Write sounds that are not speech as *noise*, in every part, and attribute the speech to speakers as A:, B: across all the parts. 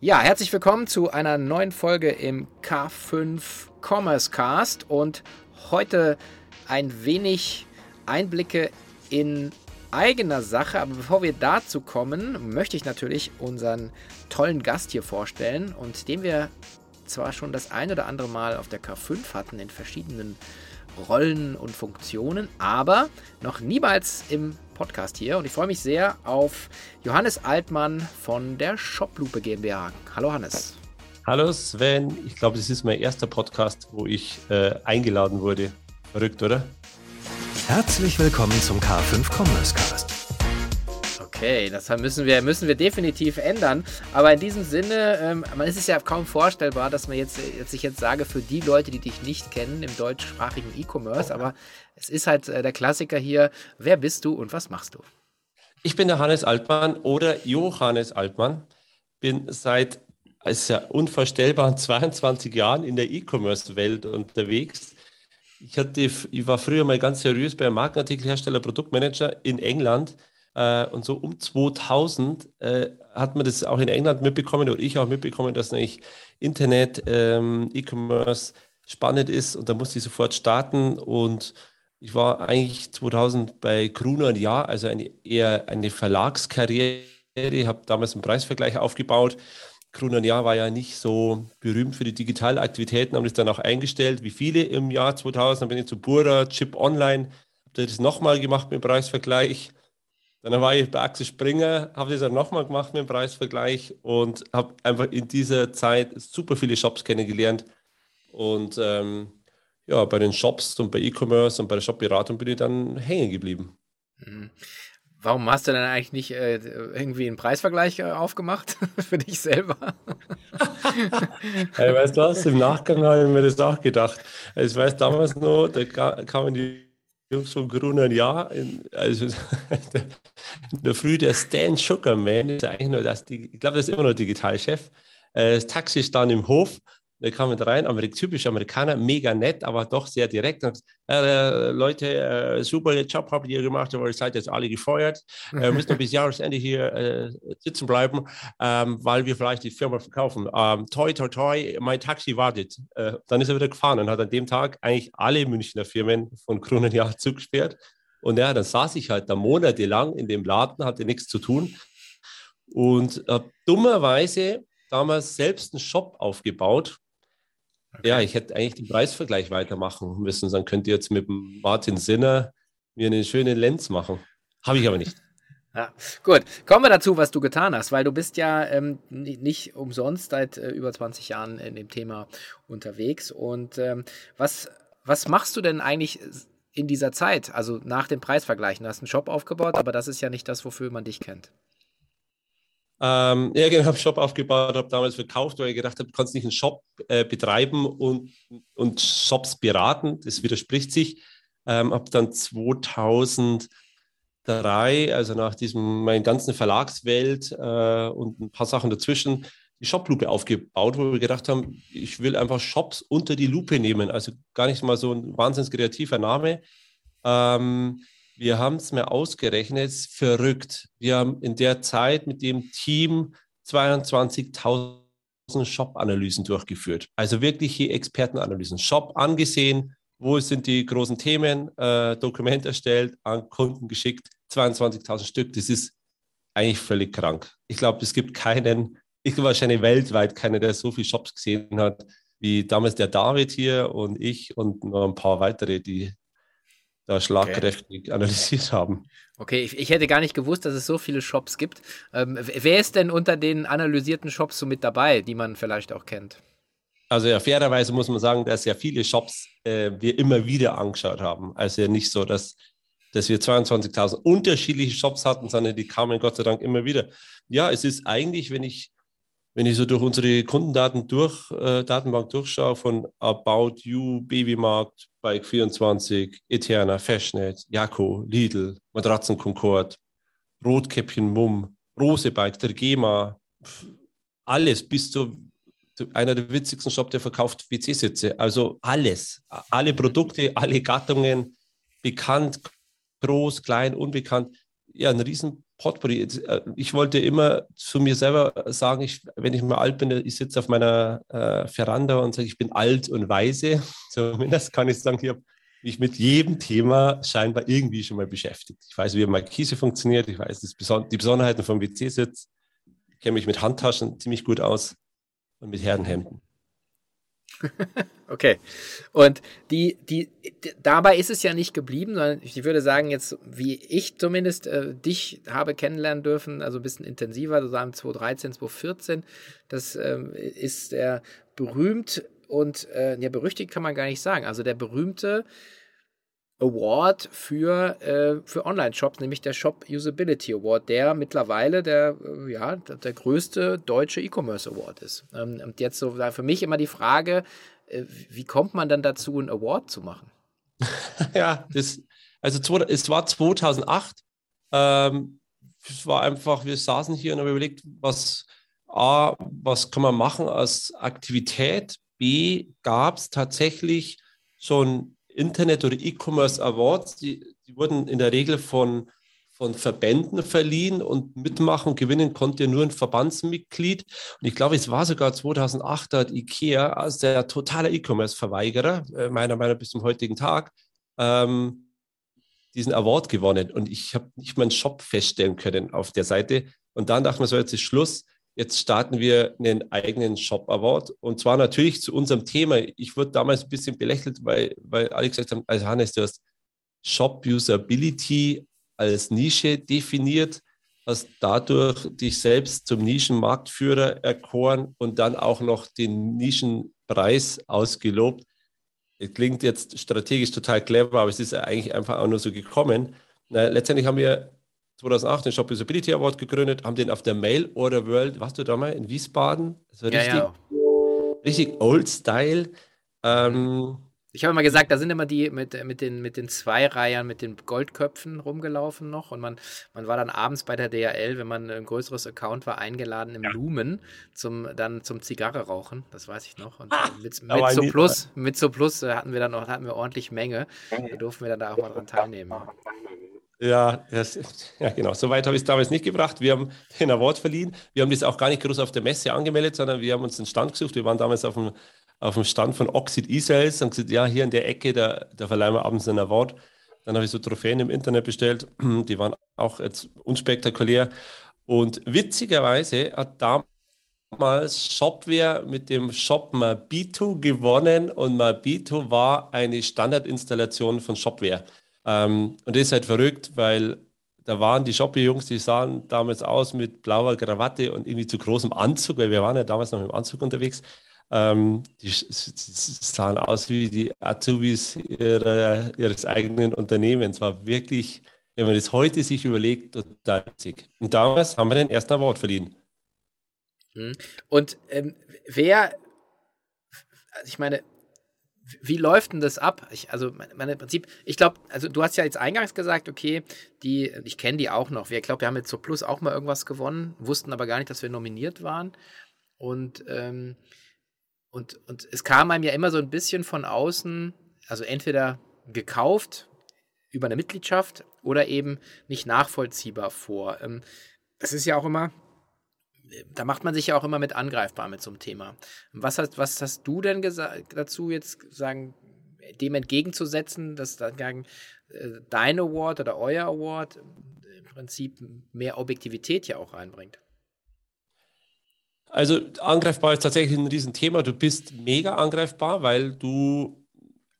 A: Ja, herzlich willkommen zu einer neuen Folge im K5 Commerce Cast und heute ein wenig Einblicke in eigener Sache. Aber bevor wir dazu kommen, möchte ich natürlich unseren tollen Gast hier vorstellen und den wir zwar schon das ein oder andere Mal auf der K5 hatten in verschiedenen Rollen und Funktionen, aber noch niemals im Podcast hier. Und ich freue mich sehr auf Johannes Altmann von der Shoplupe GmbH. Hallo Hannes.
B: Hallo Sven, ich glaube, das ist mein erster Podcast, wo ich äh, eingeladen wurde. Verrückt, oder?
C: Herzlich willkommen zum K5 Commerce Cast.
A: Okay, das müssen wir, müssen wir definitiv ändern. Aber in diesem Sinne, ähm, man ist es ja kaum vorstellbar, dass man jetzt, jetzt ich jetzt sage, für die Leute, die dich nicht kennen im deutschsprachigen E-Commerce, aber es ist halt äh, der Klassiker hier. Wer bist du und was machst du?
B: Ich bin der Hannes Altmann oder Johannes Altmann. Bin seit es ja unvorstellbaren *laughs* 22 Jahren in der E-Commerce-Welt unterwegs. Ich, hatte, ich war früher mal ganz seriös bei einem Markenartikelhersteller, Produktmanager in England und so um 2000 äh, hat man das auch in England mitbekommen oder ich auch mitbekommen, dass eigentlich Internet, ähm, E-Commerce spannend ist. Und da musste ich sofort starten. Und ich war eigentlich 2000 bei Gruner Jahr, also eine, eher eine Verlagskarriere. Ich habe damals einen Preisvergleich aufgebaut. Gruner Jahr war ja nicht so berühmt für die Digitalaktivitäten, haben das dann auch eingestellt, wie viele im Jahr 2000. Dann bin ich zu Bura, Chip Online, habe das nochmal gemacht mit dem Preisvergleich. Dann war ich bei Axel Springer, habe das dann nochmal gemacht mit dem Preisvergleich und habe einfach in dieser Zeit super viele Shops kennengelernt. Und ähm, ja, bei den Shops und bei E-Commerce und bei der Shop-Beratung bin ich dann hängen geblieben.
A: Mhm. Warum hast du dann eigentlich nicht äh, irgendwie einen Preisvergleich äh, aufgemacht *laughs* für dich selber?
B: hey, weißt du was? Im Nachgang habe ich mir das auch gedacht. Ich weiß damals noch, da kamen die Jungs vom Grünen Jahr, also *laughs* in der Früh der Stan Sugarman, ist eigentlich nur das, ich glaube, das ist immer noch Digitalchef. Äh, das Taxi stand im Hof da kam mit rein, Amerik typisch Amerikaner, mega nett, aber doch sehr direkt. Und, äh, Leute, äh, super Job habt ihr gemacht, aber ihr seid jetzt alle gefeuert. Äh, *laughs* müssen bis Jahresende hier äh, sitzen bleiben, ähm, weil wir vielleicht die Firma verkaufen. Ähm, toi, toi, toi, mein Taxi wartet. Äh, dann ist er wieder gefahren und hat an dem Tag eigentlich alle Münchner Firmen von Kronenjahr *laughs* zugesperrt. Und ja, dann saß ich halt da monatelang in dem Laden, hatte nichts zu tun. Und äh, dummerweise damals selbst einen Shop aufgebaut, Okay. Ja, ich hätte eigentlich den Preisvergleich weitermachen müssen. Dann könnt ihr jetzt mit Martin Sinner mir einen schönen Lenz machen. Habe ich aber nicht. *laughs*
A: Ja, gut. Kommen wir dazu, was du getan hast, weil du bist ja ähm, nicht umsonst seit äh, über 20 Jahren in dem Thema unterwegs. Und ähm, was, was machst du denn eigentlich in dieser Zeit, also nach dem Preisvergleichen? Du hast einen Shop aufgebaut, aber das ist ja nicht das, wofür man dich kennt.
B: Ähm, ja, genau, habe Shop aufgebaut, habe damals verkauft, weil ich gedacht habe, du kannst nicht einen Shop äh, betreiben und, und Shops beraten. Das widerspricht sich. Ähm, habe dann 2003, also nach diesem, meinen ganzen Verlagswelt äh, und ein paar Sachen dazwischen, die Shoplupe aufgebaut, wo wir gedacht haben, ich will einfach Shops unter die Lupe nehmen. Also gar nicht mal so ein wahnsinnig kreativer Name. Ähm, wir haben es mir ausgerechnet, verrückt. Wir haben in der Zeit mit dem Team 22.000 Shop-Analysen durchgeführt. Also wirkliche Expertenanalysen. Shop angesehen, wo sind die großen Themen, äh, Dokument erstellt, an Kunden geschickt, 22.000 Stück. Das ist eigentlich völlig krank. Ich glaube, es gibt keinen, ich glaube wahrscheinlich weltweit keiner, der so viele Shops gesehen hat, wie damals der David hier und ich und noch ein paar weitere, die da schlagkräftig okay. analysiert haben.
A: Okay, ich, ich, hätte gar nicht gewusst, dass es so viele Shops gibt. Ähm, wer ist denn unter den analysierten Shops so mit dabei, die man vielleicht auch kennt?
B: Also ja, fairerweise muss man sagen, dass ja viele Shops äh, wir immer wieder angeschaut haben. Also ja nicht so, dass, dass wir 22.000 unterschiedliche Shops hatten, sondern die kamen Gott sei Dank immer wieder. Ja, es ist eigentlich, wenn ich wenn ich so durch unsere Kundendaten durch, äh, Datenbank durchschaue von About You, Babymarkt, Bike24, Eterna, Fashnet, Jaco, Lidl, Matratzen Concord, Rotkäppchen Mumm, Rosebike, der GEMA, alles bis zu einer der witzigsten Shops, der verkauft WC-Sitze. Also alles, alle Produkte, alle Gattungen, bekannt, groß, klein, unbekannt. Ja, ein riesen Potpourri. Äh, ich wollte immer zu mir selber sagen, ich, wenn ich mal alt bin, ich sitze auf meiner äh, Veranda und sage, ich bin alt und weise. *laughs* Zumindest kann ich sagen, ich habe mich mit jedem Thema scheinbar irgendwie schon mal beschäftigt. Ich weiß, wie Markise funktioniert, ich weiß die Besonderheiten vom WC-Sitz, ich kenne mich mit Handtaschen ziemlich gut aus und mit Herrenhemden. *laughs*
A: okay. Und die, die, dabei ist es ja nicht geblieben, sondern ich würde sagen, jetzt, wie ich zumindest äh, dich habe kennenlernen dürfen, also ein bisschen intensiver, sozusagen 2013, 2014, das ähm, ist der berühmt und äh, ja, berüchtigt kann man gar nicht sagen. Also der berühmte Award für, äh, für Online-Shops, nämlich der Shop Usability Award, der mittlerweile der, äh, ja, der größte deutsche E-Commerce Award ist. Ähm, und jetzt so für mich immer die Frage, äh, wie kommt man dann dazu, einen Award zu machen? *laughs*
B: ja, das, also es war 2008. Ähm, es war einfach, wir saßen hier und haben überlegt, was A, was kann man machen als Aktivität? B, gab es tatsächlich schon Internet- oder E-Commerce Awards, die, die, wurden in der Regel von, von Verbänden verliehen und mitmachen und gewinnen konnte nur ein Verbandsmitglied. Und ich glaube, es war sogar 2008, da hat IKEA als der totale E-Commerce-Verweigerer, äh, meiner Meinung nach bis zum heutigen Tag, ähm, diesen Award gewonnen. Und ich habe nicht meinen Shop feststellen können auf der Seite. Und dann dachte man so, jetzt ist Schluss Jetzt starten wir einen eigenen Shop Award und zwar natürlich zu unserem Thema. Ich wurde damals ein bisschen belächelt, weil, weil alle gesagt haben, also Hannes, du hast Shop Usability als Nische definiert, hast dadurch dich selbst zum Nischenmarktführer erkoren und dann auch noch den Nischenpreis ausgelobt. Das klingt jetzt strategisch total clever, aber es ist eigentlich einfach auch nur so gekommen. Na, letztendlich haben wir 2008 den Shop Usability Award gegründet, haben den auf der Mail Order World, warst du da mal in Wiesbaden? Das war ja, richtig, ja. richtig Old Style. Ähm,
A: ich habe immer gesagt, da sind immer die mit, mit, den, mit den Zweireihern, mit den Goldköpfen rumgelaufen noch und man, man war dann abends bei der DHL, wenn man ein größeres Account war, eingeladen im ja. Lumen zum, dann zum Zigarre rauchen, das weiß ich noch. Und ah, mit, mit, so Plus, mit so Plus hatten wir dann noch hatten wir ordentlich Menge. Da durften wir dann da auch mal dran teilnehmen.
B: Ja, das, *laughs* ja, genau. Soweit habe ich es damals nicht gebracht. Wir haben den Award verliehen. Wir haben das auch gar nicht groß auf der Messe angemeldet, sondern wir haben uns einen Stand gesucht. Wir waren damals auf dem, auf dem Stand von Oxid E-Sales und gesagt, ja, hier in der Ecke, da, da verleihen wir abends einen Award. Dann habe ich so Trophäen im Internet bestellt. *clears throat* Die waren auch jetzt unspektakulär. Und witzigerweise hat damals Shopware mit dem Shop Mabito gewonnen und Mabito war eine Standardinstallation von Shopware. Ähm, und das ist halt verrückt, weil da waren die Shopee-Jungs, die sahen damals aus mit blauer Krawatte und irgendwie zu großem Anzug, weil wir waren ja damals noch im Anzug unterwegs. Ähm, die, sahen aus wie die Azubis ihrer, ihres eigenen Unternehmens. War wirklich, wenn man das heute sich überlegt, total witzig. Und damals haben wir den ersten Award verliehen.
A: Mhm. Und ähm, wer, also ich meine, wie läuft denn das ab? Ich, also, mein, Prinzip, ich glaube, also du hast ja jetzt eingangs gesagt, okay, die, ich kenne die auch noch. Ich glaube, wir haben jetzt so Plus auch mal irgendwas gewonnen, wussten aber gar nicht, dass wir nominiert waren. Und, ähm, und, und es kam einem ja immer so ein bisschen von außen, also entweder gekauft über eine Mitgliedschaft oder eben nicht nachvollziehbar vor. Ähm, das ist ja auch immer da macht man sich ja auch immer mit angreifbar mit so einem Thema. Was hast, was hast du denn dazu jetzt sagen, dem entgegenzusetzen, dass dann äh, dein Award oder euer Award im Prinzip mehr Objektivität ja auch reinbringt?
B: Also angreifbar ist tatsächlich ein Riesenthema. Du bist mega angreifbar, weil du,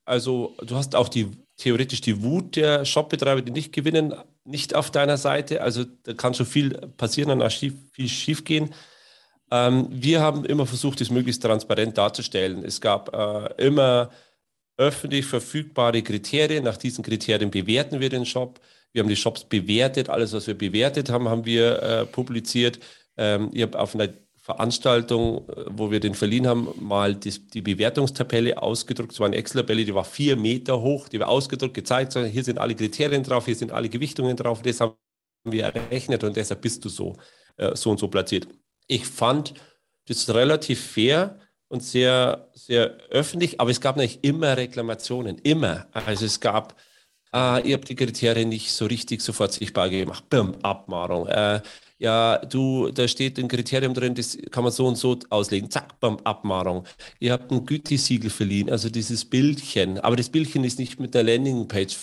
B: also du hast auch die theoretisch die Wut der Shopbetreiber, die nicht gewinnen, nicht auf deiner Seite. Also da kann schon viel passieren und auch viel schief gehen. Ähm, wir haben immer versucht, das möglichst transparent darzustellen. Es gab äh, immer öffentlich verfügbare Kriterien. Nach diesen Kriterien bewerten wir den Shop. Wir haben die Shops bewertet. Alles, was wir bewertet haben, haben wir äh, publiziert. Ähm, ich habe auf einer Veranstaltung, äh, wo wir den verliehen haben, mal die, die Bewertungstabelle ausgedruckt. Es war eine Excel-Tabelle, die war vier Meter hoch, die war ausgedruckt, gezeigt. Hier sind alle Kriterien drauf, hier sind alle Gewichtungen drauf. Das haben wir errechnet und deshalb bist du so, äh, so und so platziert. Ich fand das relativ fair und sehr, sehr öffentlich, aber es gab natürlich immer Reklamationen, immer. Also es gab Ah, ihr habt die Kriterien nicht so richtig sofort sichtbar gemacht. Bim, Abmahnung. Äh, ja, du, da steht ein Kriterium drin, das kann man so und so auslegen. Zack, bam, Abmahnung. Ihr habt ein Gütesiegel verliehen, also dieses Bildchen. Aber das Bildchen ist nicht mit der Landingpage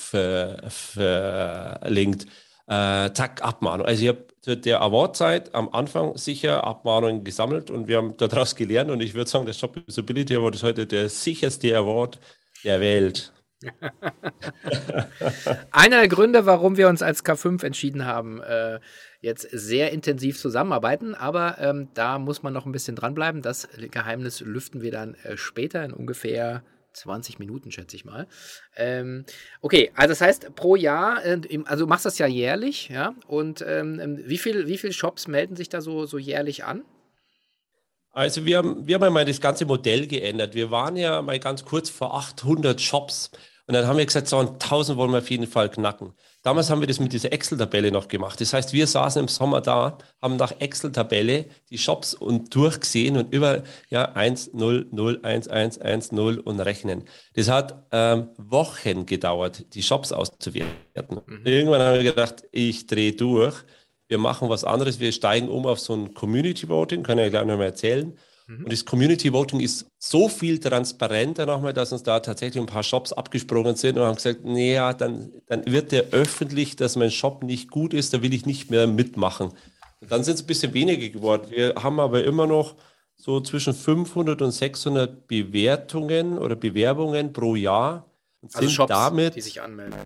B: verlinkt. Äh, zack, Abmahnung. Also ich habe der Awardzeit am Anfang sicher Abmahnungen gesammelt und wir haben *laughs* daraus gelernt und ich würde sagen, der Shop Usability Award ist heute der sicherste Award der Welt. *laughs*
A: Einer der Gründe, warum wir uns als K5 entschieden haben, äh, jetzt sehr intensiv zusammenarbeiten, aber ähm, da muss man noch ein bisschen dranbleiben. Das Geheimnis lüften wir dann äh, später in ungefähr 20 Minuten, schätze ich mal. Ähm, okay, also das heißt pro Jahr, äh, also du machst das ja jährlich, ja? Und ähm, ähm wie viele wie viel Shops melden sich da so, so jährlich an?
B: Also wir haben, wir haben mal das ganze Modell geändert. Wir waren ja mal ganz kurz vor 800 Shops und dann haben wir gesagt, so 1000 wollen wir auf jeden Fall knacken. Damals haben wir das mit dieser Excel-Tabelle noch gemacht. Das heißt, wir saßen im Sommer da, haben nach Excel-Tabelle die Shops und durchgesehen und über ja, 1, 0, 0, 1, 1, 1, 0 und rechnen. Das hat ähm, Wochen gedauert, die Shops auszuwerten. Mhm. Irgendwann haben wir gedacht, ich drehe durch. Wir machen was anderes. Wir steigen um auf so ein Community Voting, kann ich gleich nochmal erzählen. Mhm. Und das Community Voting ist so viel transparenter nochmal, dass uns da tatsächlich ein paar Shops abgesprungen sind und haben gesagt, naja, dann, dann wird der öffentlich, dass mein Shop nicht gut ist, da will ich nicht mehr mitmachen. Und dann sind es ein bisschen weniger geworden. Wir haben aber immer noch so zwischen 500 und 600 Bewertungen oder Bewerbungen pro Jahr.
A: Und also sind Shops, damit, die sich anmelden.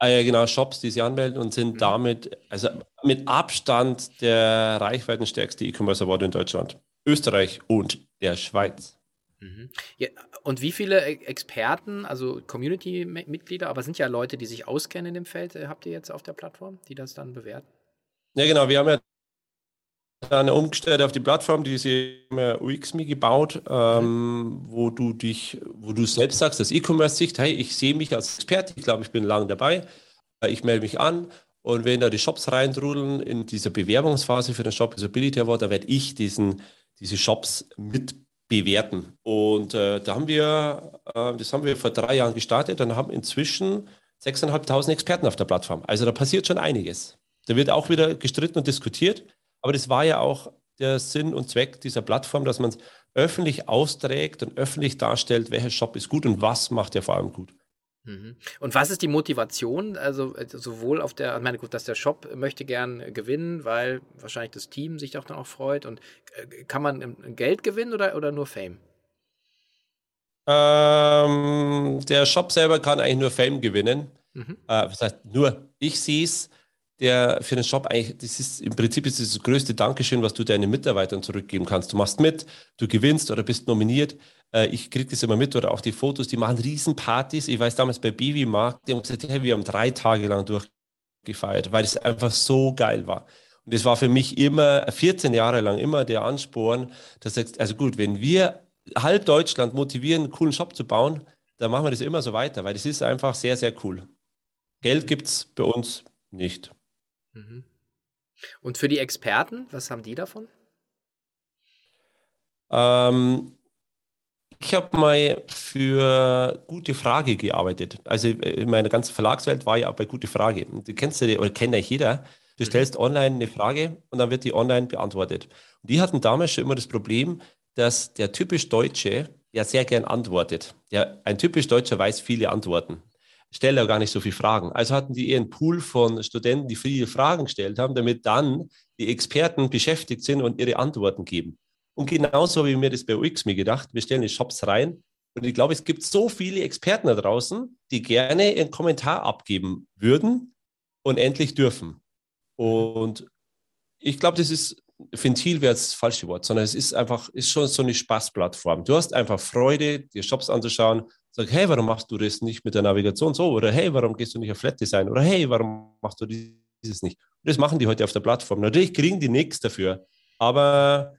B: Äh, genau, Shops, die sich anmelden und sind mhm. damit, also mit Abstand der reichweitenstärkste E-Commerce Award in Deutschland. Österreich und der Schweiz.
A: Mhm. Ja, und wie viele e-, Experten, also Community-Mitglieder, aber sind ja Leute, die sich auskennen in dem Feld, äh, habt ihr jetzt auf der Plattform, die das dann bewerten?
B: Ja, genau. Wir haben ja eine umgestellt auf die Plattform, die ist ja UXMe gebaut, ähm, wo du dich, wo du selbst sagst, das E-Commerce-Sicht, hey, ich sehe mich als Experte, ich glaube, ich bin lange dabei, äh, ich melde mich an und wenn da die Shops reintrudeln in dieser Bewerbungsphase für den Shop Usability Award, da werde ich diesen diese Shops mit bewerten. Und äh, da haben wir, äh, das haben wir vor drei Jahren gestartet und haben inzwischen 6.500 Experten auf der Plattform. Also da passiert schon einiges. Da wird auch wieder gestritten und diskutiert. Aber das war ja auch der Sinn und Zweck dieser Plattform, dass man es öffentlich austrägt und öffentlich darstellt, welcher Shop ist gut und was macht er vor allem gut.
A: Mhm. Und was ist die Motivation? Also äh, sowohl auf der, ich meine, gut, dass der Shop möchte gern gewinnen, weil wahrscheinlich das Team sich auch dann auch freut. Und äh, kann man Geld gewinnen oder, oder nur Fame?
B: Ähm, der Shop selber kann eigentlich nur Fame gewinnen. Mhm. Äh, das heißt, nur ich sehe es der für den Shop eigentlich, das ist im Prinzip ist das, das größte Dankeschön, was du deinen Mitarbeitern zurückgeben kannst. Du machst mit, du gewinnst oder bist nominiert. Äh, ich kriege das immer mit oder auch die Fotos, die machen Riesenpartys. Ich weiß damals bei Baby Markt, die haben gesagt, hey, wir haben drei Tage lang durchgefeiert, weil es einfach so geil war. Und das war für mich immer 14 Jahre lang immer der Ansporn, dass sagst, also gut, wenn wir halb Deutschland motivieren, einen coolen Shop zu bauen, dann machen wir das immer so weiter, weil das ist einfach sehr, sehr cool. Geld gibt es bei uns nicht. Mhm.
A: Und für die Experten, was haben die davon?
B: Ähm, ich habe mal für Gute Frage gearbeitet. Also in meiner ganzen Verlagswelt war ja auch bei Gute Frage. Du kennst ja, oder kennt ja jeder. Du mhm. stellst online eine Frage und dann wird die online beantwortet. Und die hatten damals schon immer das Problem, dass der typisch Deutsche ja sehr gern antwortet. Der, ein typisch Deutscher weiß viele Antworten stelle ja gar nicht so viele Fragen. Also hatten die eher einen Pool von Studenten, die viele Fragen gestellt haben, damit dann die Experten beschäftigt sind und ihre Antworten geben. Und genauso habe ich mir das bei UX mir gedacht. Wir stellen die Shops rein und ich glaube, es gibt so viele Experten da draußen, die gerne einen Kommentar abgeben würden und endlich dürfen. Und ich glaube, das ist Ventil wäre das falsche Wort, sondern es ist einfach, ist schon so eine Spaßplattform. Du hast einfach Freude, dir Shops anzuschauen, sag, hey, warum machst du das nicht mit der Navigation so? Oder hey, warum gehst du nicht auf Flat Design? Oder hey, warum machst du dieses nicht? Und das machen die heute auf der Plattform. Natürlich kriegen die nichts dafür, aber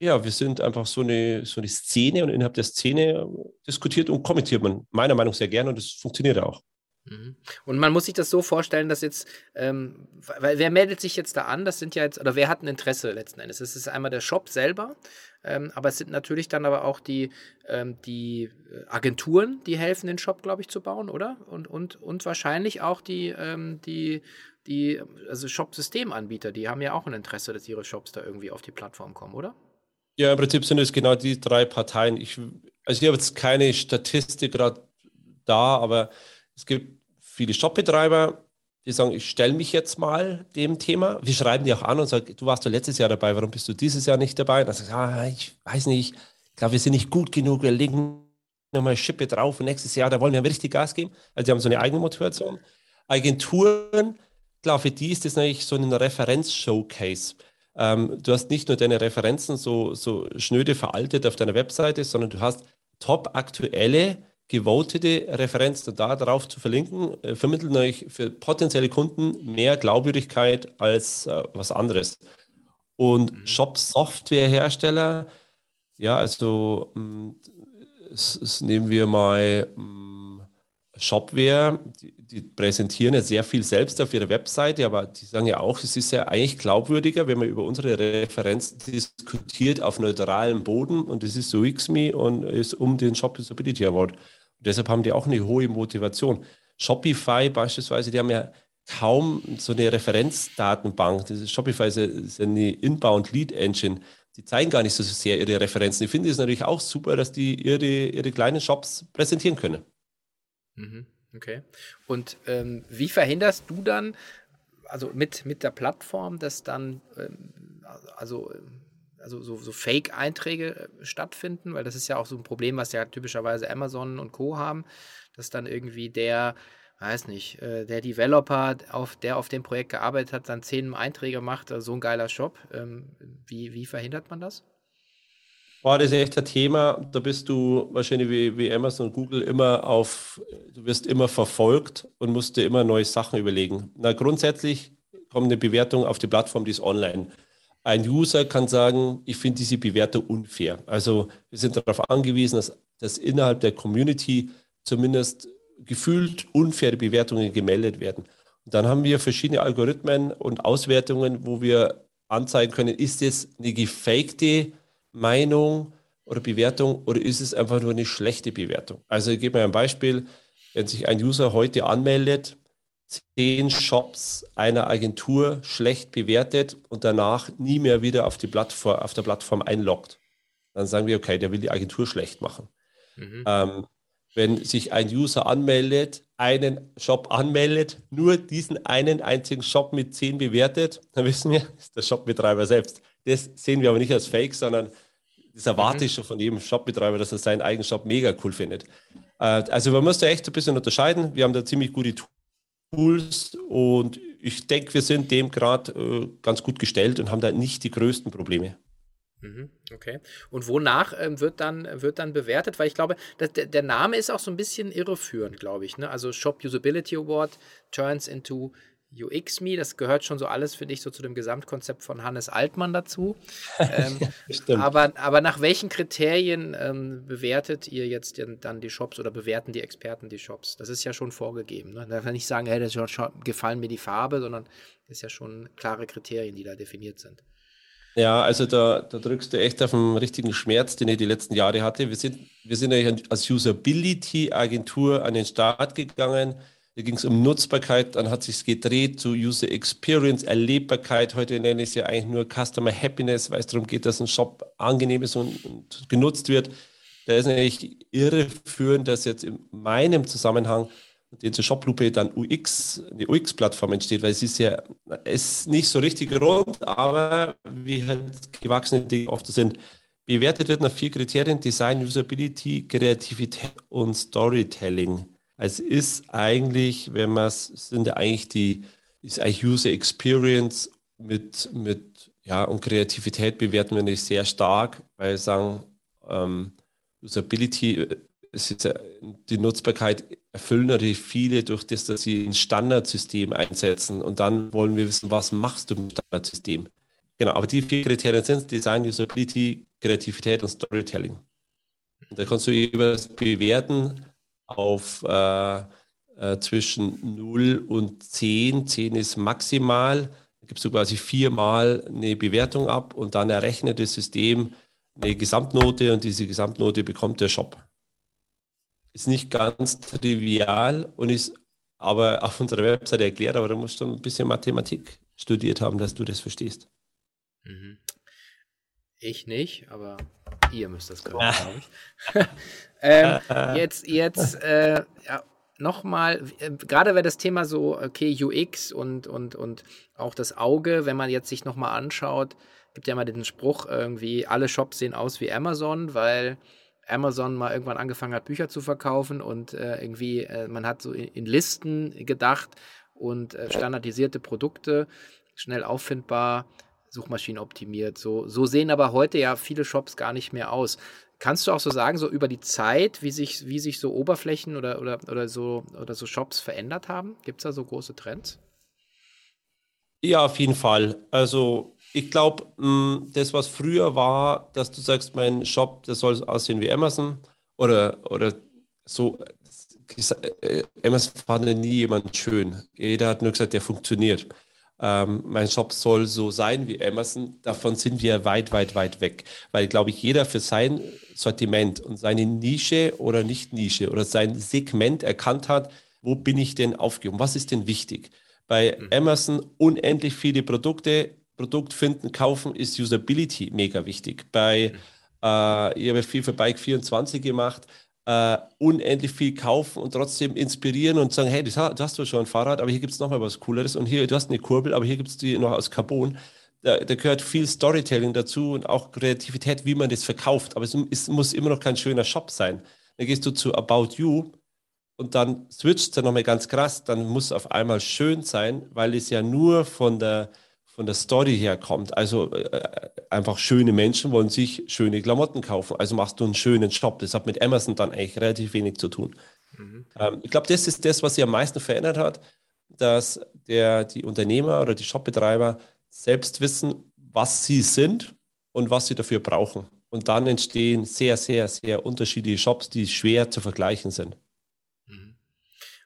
B: ja, wir sind einfach so eine, so eine Szene und innerhalb der Szene diskutiert und kommentiert man meiner Meinung nach sehr gerne und das funktioniert auch.
A: Mhm. Und man muss sich das so vorstellen, dass jetzt, ähm, weil wer meldet sich jetzt da an? Das sind ja jetzt, oder wer hat ein Interesse letzten Endes? Es ist einmal der Shop selber, ähm, aber es sind natürlich dann aber auch die, ähm, die Agenturen, die helfen, den Shop, glaube ich, zu bauen, oder? Und, und, und wahrscheinlich auch die, ähm, die, die also Shop-Systemanbieter, die haben ja auch ein Interesse, dass ihre Shops da irgendwie auf die Plattform kommen, oder?
B: Ja, im Prinzip sind es genau die drei Parteien. Ich, also ich habe jetzt keine Statistik gerade da, aber es gibt viele Shopbetreiber, die sagen, ich stelle mich jetzt mal dem Thema. Wir schreiben die auch an und sagen, du warst doch letztes Jahr dabei, warum bist du dieses Jahr nicht dabei? Und dann sagst du, ah, ich weiß nicht, ich glaube, wir sind nicht gut genug, wir legen nochmal Schippe drauf und nächstes Jahr, da wollen wir richtig Gas geben. Also die haben so eine eigene Motivation. Agenturen, klar, für die ist das natürlich so ein Referenz-Showcase. Ähm, du hast nicht nur deine Referenzen so, so schnöde veraltet auf deiner Webseite, sondern du hast top aktuelle gewotete Referenz da darauf zu verlinken, äh, vermittelt euch für potenzielle Kunden mehr Glaubwürdigkeit als äh, was anderes. Und mhm. Shop-Software-Hersteller, ja, also mh, mm, es, es nehmen wir mal mh, mm, Shopware, die, die, präsentieren ja sehr viel selbst auf ihrer Webseite, aber die sagen ja auch, es ist ja eigentlich glaubwürdiger, wenn man über unsere Referenzen diskutiert auf neutralem Boden und es ist so XMe und ist um den Shop Usability Award deshalb haben die auch eine hohe Motivation. Shopify beispielsweise, die haben ja kaum so eine Referenzdatenbank. Das ist, Shopify ist eine Inbound Lead Engine. Die zeigen gar nicht so sehr ihre Referenzen. Ich finde es natürlich auch super, dass die ihre, ihre kleinen Shops präsentieren können.
A: Mhm, okay. Und ähm, wie verhinderst du dann, also mit, mit der Plattform, dass dann, ähm, also ähm, also so, so Fake-Einträge äh, stattfinden, weil das ist ja auch so ein Problem, was ja typischerweise Amazon und Co. haben, dass dann irgendwie der, weiß nicht, äh, der Developer, auf, der auf dem Projekt gearbeitet hat, dann zehn Einträge macht, äh, so ein geiler Shop. Ähm, wie, wie verhindert man das?
B: Boah, das ist echt ein Thema. Da bist du wahrscheinlich wie, wie Amazon und Google immer auf, du wirst immer verfolgt und musst dir immer neue Sachen überlegen. Na, grundsätzlich kommt eine Bewertung auf die Plattform, die ist online. Ein User kann sagen, ich finde diese Bewertung unfair. Also wir sind darauf angewiesen, dass, dass innerhalb der Community zumindest gefühlt unfaire Bewertungen gemeldet werden. Und dann haben wir verschiedene Algorithmen und Auswertungen, wo wir anzeigen können, ist es eine gefakte Meinung oder Bewertung oder ist es einfach nur eine schlechte Bewertung. Also ich gebe mir ein Beispiel, wenn sich ein User heute anmeldet zehn Shops einer Agentur schlecht bewertet und danach nie mehr wieder auf, die Plattform, auf der Plattform einloggt. Dann sagen wir, okay, der will die Agentur schlecht machen. Mhm. Ähm, wenn sich ein User anmeldet, einen Shop anmeldet, nur diesen einen einzigen Shop mit zehn bewertet, dann wissen wir, *laughs* ist der Shopbetreiber selbst. Das sehen wir aber nicht als Fake, sondern das erwarte mhm. ich schon von jedem Shopbetreiber, dass er seinen eigenen Shop mega cool findet. Äh, also man muss da echt ein bisschen unterscheiden. Wir haben da ziemlich gute Tools Tools und ich denke, wir sind dem gerade äh, ganz gut gestellt und haben da nicht die größten Probleme.
A: Mhm, okay. Und wonach ähm, wird, dann, wird dann bewertet? Weil ich glaube, dass der, der Name ist auch so ein bisschen irreführend, glaube ich. Ne? Also Shop Usability Award turns into UX-Me, das gehört schon so alles, finde ich, so zu dem Gesamtkonzept von Hannes Altmann dazu. *laughs* Ähm, aber, aber nach welchen Kriterien ähm, bewertet ihr jetzt den, dann die Shops oder bewerten die Experten die Shops? Das ist ja schon vorgegeben. Ne? Da kann ich nicht sagen, hey, das schon, gefallen mir die Farbe, sondern das ist ja schon klare Kriterien, die da definiert sind.
B: Ja, also da, da drückst du echt auf den richtigen Schmerz, den ich die letzten Jahre hatte. Wir sind, wir sind eigentlich als Usability-Agentur an den Start gegangen da ging es um Nutzbarkeit, dann hat sich gedreht zu User Experience, Erlebbarkeit. Heute nenne ich es ja eigentlich nur Customer Happiness, weil es darum geht, dass ein Shop angenehm ist und, und genutzt wird. Da ist natürlich irreführend, dass jetzt in meinem Zusammenhang den zur Shoplupe dann UX, eine UX-Plattform entsteht, weil es ist ja ist nicht so richtig rund, aber wie halt gewachsene Dinge oft sind. Bewertet wird nach vier Kriterien: Design, Usability, Kreativität und Storytelling. Es ist eigentlich, wenn man es, sind eigentlich die, ist eigentlich User Experience mit, mit, ja, und Kreativität bewerten wir nicht sehr stark, weil wir sagen, ähm, Usability, äh, ist die Nutzbarkeit erfüllen natürlich viele durch das, dass sie ein Standardsystem einsetzen und dann wollen wir wissen, was machst du im Standardsystem. Genau, aber die vier Kriterien sind Design, Usability, Kreativität und Storytelling. Und da kannst du das Bewerten auf äh, äh, zwischen 0 und 10. 10 ist maximal. Da gibst du quasi viermal eine Bewertung ab und dann errechnet das System eine Gesamtnote und diese Gesamtnote bekommt der Shop. Ist nicht ganz trivial und ist aber auf unserer Webseite erklärt, aber da musst du ein bisschen Mathematik studiert haben, dass du das verstehst. Mhm.
A: Ich nicht, aber ihr müsst das *laughs* können, glaube ich. *laughs* ähm, jetzt jetzt äh, ja, nochmal, äh, gerade wenn das Thema so, okay, UX und, und, und auch das Auge, wenn man jetzt sich nochmal anschaut, gibt ja mal diesen Spruch irgendwie, alle Shops sehen aus wie Amazon, weil Amazon mal irgendwann angefangen hat, Bücher zu verkaufen und äh, irgendwie, äh, man hat so in, in Listen gedacht und äh, standardisierte Produkte, schnell auffindbar, Suchmaschinen optimiert. So, so sehen aber heute ja viele Shops gar nicht mehr aus. Kannst du auch so sagen, so über die Zeit, wie sich, wie sich so Oberflächen oder, oder, oder, so, oder so Shops verändert haben? Gibt es da so große Trends?
B: Ja, auf jeden Fall. Also ich glaube, mm, das, was früher war, dass du sagst, mein Shop, der soll aussehen wie Amazon oder, oder so. Äh, Amazon fand nie jemand schön. Jeder hat nur gesagt, der funktioniert. Ähm, mein Shop soll so sein wie Amazon. Davon sind wir weit, weit, weit weg. Weil, glaube ich, jeder für sein Sortiment und seine Nische oder nicht Nische oder sein Segment erkannt hat, wo bin ich denn aufgehoben? Was ist denn wichtig? Bei mhm. Amazon unendlich viele Produkte, Produkt finden, kaufen ist Usability mega wichtig. Bei, äh, ich habe viel für Bike 24 gemacht, äh, unendlich viel kaufen und trotzdem inspirieren und sagen, hey, das, das hast du schon ein Fahrrad, aber hier gibt es nochmal was Cooleres und hier, du hast eine Kurbel, aber hier gibt es die noch aus Carbon. Da, da, gehört viel Storytelling dazu und auch Kreativität, wie man das verkauft. Aber es, es muss immer noch kein schöner Shop sein. Dann gehst du zu About You und dann switcht es nochmal ganz krass. Dann muss es auf einmal schön sein, weil es ja nur von der, von der Story herkommt. Also äh, einfach schöne Menschen wollen sich schöne Klamotten kaufen. Also machst du einen schönen Shop. Das hat mit Amazon dann eigentlich relativ wenig zu tun. Mhm. Ähm, ich glaube, das ist das, was sich am meisten verändert hat, dass der, die Unternehmer oder die Shopbetreiber selbst wissen, was sie sind und was sie dafür brauchen. Und dann entstehen sehr, sehr, sehr unterschiedliche Shops, die schwer zu vergleichen sind.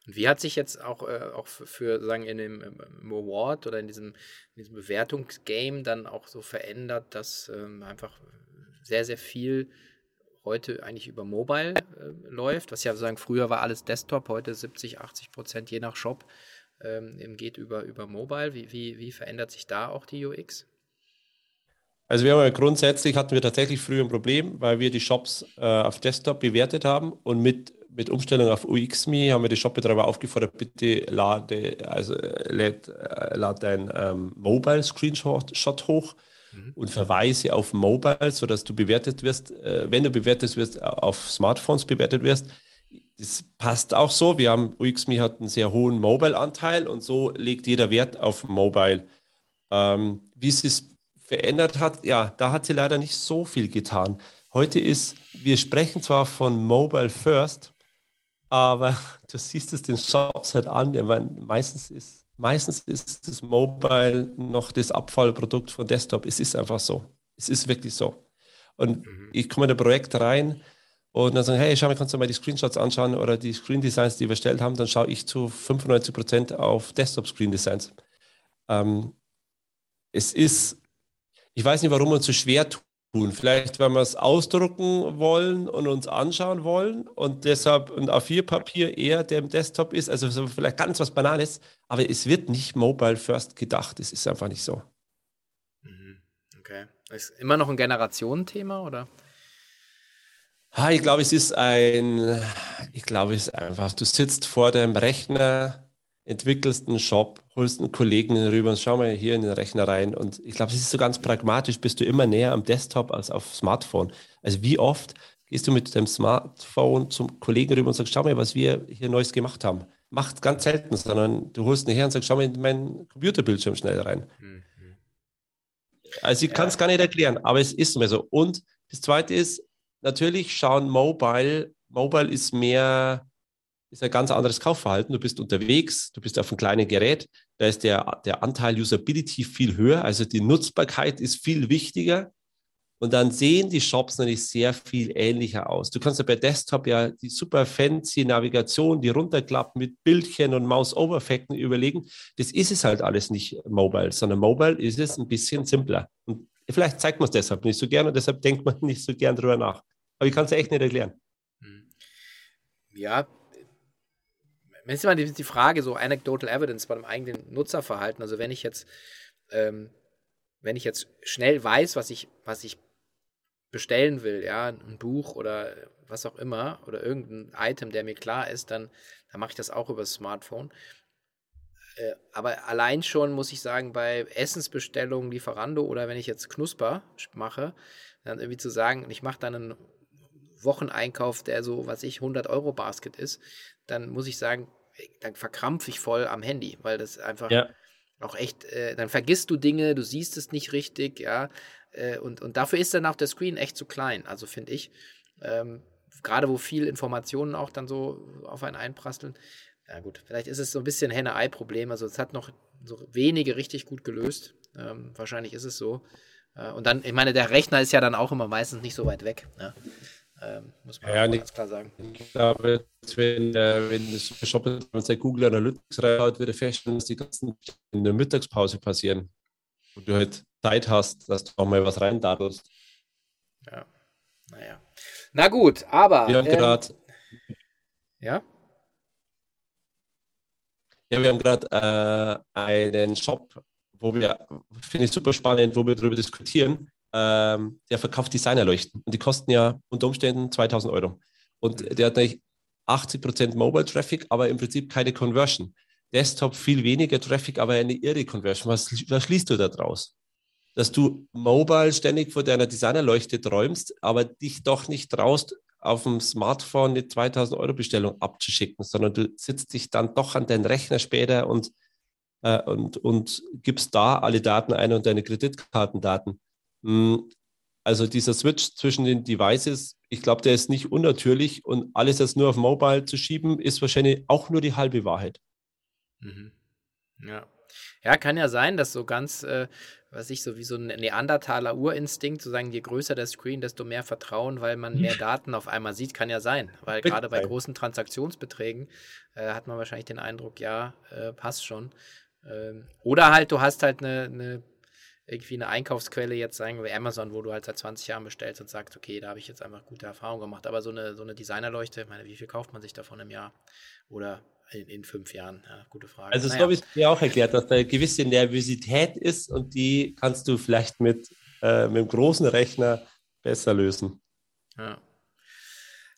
A: Und wie hat sich jetzt auch, äh, auch für, für, sagen, in dem im Award oder in diesem, in diesem Bewertungsgame dann auch so verändert, dass ähm, einfach sehr, sehr viel heute eigentlich über Mobile äh, läuft, was ja sagen, früher war alles Desktop, heute 70, 80 Prozent je nach Shop ähm, geht über, über Mobile. Wie, wie, wie verändert sich da auch die UX?
B: Also wir haben ja grundsätzlich hatten wir tatsächlich früher ein Problem, weil wir die Shops äh, auf Desktop bewertet haben und mit mit Umstellung auf UXMe haben wir die Shopbetreiber aufgefordert, bitte lade, also läd, äh, lad dein ähm, Mobile-Screenshot hoch mhm. und verweise auf Mobile, sodass du bewertet wirst, äh, wenn du bewertet wirst, auf Smartphones bewertet wirst. Das passt auch so. Wir haben, UXMe hat einen sehr hohen Mobile-Anteil und so legt jeder Wert auf Mobile. Ähm, wie es sich verändert hat, ja, da hat sie leider nicht so viel getan. Heute ist, wir sprechen zwar von Mobile First, aber *laughs* du siehst es den Shops halt an. Meine, meistens, ist, meistens ist das Mobile noch das Abfallprodukt von Desktop. Es ist einfach so. Es ist wirklich so. Und mhm. ich komme in ein Projekt rein und dann sagen, hey, schau mal, kannst du mal die Screenshots anschauen oder die Screen Designs, die wir erstellt haben, dann schaue ich zu 95 Prozent auf Desktop Screen Designs. Ähm, es ist, ich weiß nicht, warum man es so schwer tut tun. Vielleicht, wenn wir es ausdrucken wollen und uns anschauen wollen und deshalb ein A4-Papier eher dem Desktop ist, also vielleicht ganz was Banales, aber es wird nicht mobile first gedacht. Es ist einfach nicht so.
A: Mhm. Okay. Ist immer noch ein Generationenthema oder?
B: Ich glaube, es ist ein, ich glaube, es ist einfach, du sitzt vor deinem Rechner, entwickelst einen Shop, holst einen Kollegen rüber und schau mal hier in den Rechner rein. Und ich glaube, es ist so ganz pragmatisch, bist du immer näher am Desktop als auf Smartphone. Also wie oft gehst du mit deinem Smartphone zum Kollegen rüber und sagst, schau mal, was wir hier Neues gemacht haben. Macht ganz selten, sondern du holst ihn her und sagst, schau mal in meinen Computerbildschirm schnell rein. Mhm. Also ich kann es gar nicht erklären, aber es ist mir so. Und das Zweite ist, natürlich schauen Mobile, Mobile ist mehr ist ein ganz anderes Kaufverhalten. Du bist unterwegs, du bist auf einem kleinen Gerät, da ist der, der Anteil Usability viel höher, also die Nutzbarkeit ist viel wichtiger. Und dann sehen die Shops natürlich sehr viel ähnlicher aus. Du kannst ja bei Desktop ja die super fancy Navigation, die runterklappen mit Bildchen und Mouse-Over-Effekten überlegen. Das ist es halt alles nicht mobile, sondern mobile ist es ein bisschen simpler. Und vielleicht zeigt man es deshalb nicht so gern und deshalb denkt man *laughs* nicht so gern drüber nach. Aber ich kann es echt nicht erklären. Hm.
A: Ja, ist immer die, Frage, so anecdotal evidence beim eigenen Nutzerverhalten. Also wenn ich jetzt, ähm, wenn ich jetzt schnell weiß, was ich, was ich bestellen will, ja, ein Buch oder was auch immer oder irgendein Item, der mir klar ist, dann, dann mache ich das auch über das Smartphone. Äh, aber allein schon muss ich sagen, bei Essensbestellungen, Lieferando oder wenn ich jetzt Knusper mache, dann irgendwie zu sagen, ich mache dann einen Wocheneinkauf, der so, was ich, 100 Euro Basket ist, dann muss ich sagen, dann verkrampfe ich voll am Handy, weil das einfach ja. auch echt, äh, dann vergisst du Dinge, du siehst es nicht richtig, ja, äh, und, und dafür ist dann auch der Screen echt zu klein, also finde ich. Ähm, Gerade wo viel Informationen auch dann so auf einen einprasseln. Ja gut, vielleicht ist es so ein bisschen Henne-Ei-Problem. Also es hat noch so wenige richtig gut gelöst. Ähm, wahrscheinlich ist es so. Äh, und dann, ich meine, der Rechner ist ja dann auch immer meistens nicht so weit weg. Ne? Ähm, muss man ja, ganz klar sagen.
B: Ich glaube, wenn, äh, wenn das Shop wenn Google Analytics reinhaut, würde feststellen, dass die ganzen in der Mittagspause passieren. Und du halt Zeit hast, dass du auch mal was reindadelst.
A: Ja, naja. Na gut, aber.
B: Wir haben ähm, gerade.
A: Ja?
B: Ja, wir haben gerade äh, einen Shop, wo wir, finde ich super spannend, wo wir darüber diskutieren. Ähm, der verkauft Designerleuchten und die kosten ja unter Umständen 2000 Euro. Und mhm. der hat natürlich 80% Mobile Traffic, aber im Prinzip keine Conversion. Desktop viel weniger Traffic, aber eine irre Conversion. Was, was schließt du da draus? dass du mobile ständig vor deiner Designerleuchte träumst, aber dich doch nicht traust, auf dem Smartphone eine 2000 Euro Bestellung abzuschicken, sondern du sitzt dich dann doch an deinen Rechner später und, äh, und, und gibst da alle Daten ein und deine Kreditkartendaten. Hm, also dieser Switch zwischen den Devices, ich glaube, der ist nicht unnatürlich und alles jetzt nur auf Mobile zu schieben, ist wahrscheinlich auch nur die halbe Wahrheit.
A: Mhm. Ja. Ja, kann ja sein, dass so ganz äh, was ich, so wie so ein Neandertaler Urinstinkt, zu sagen, je größer der Screen, desto mehr Vertrauen, weil man mehr *laughs* Daten auf einmal sieht, kann ja sein. Weil gerade bei großen Transaktionsbeträgen äh, hat man wahrscheinlich den Eindruck, ja, äh, passt schon. Ähm, oder halt, du hast halt eine, eine irgendwie eine Einkaufsquelle jetzt sagen wir Amazon, wo du halt seit 20 Jahren bestellst und sagst, okay, da habe ich jetzt einfach gute Erfahrungen gemacht. Aber so eine, so eine Designerleuchte, ich meine, wie viel kauft man sich davon im Jahr? Oder in, in fünf Jahren? Ja, gute Frage.
B: Also, naja. so habe ich dir auch erklärt, dass da eine gewisse Nervosität ist und die kannst du vielleicht mit, äh, mit einem großen Rechner besser lösen.
A: Ja.